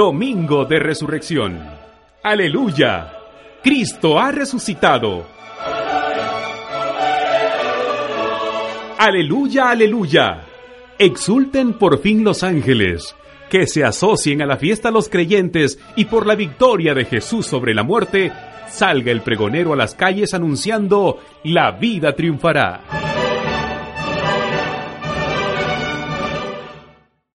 Domingo de Resurrección. Aleluya. Cristo ha resucitado. Aleluya, aleluya. Exulten por fin los ángeles, que se asocien a la fiesta los creyentes y por la victoria de Jesús sobre la muerte, salga el pregonero a las calles anunciando, la vida triunfará.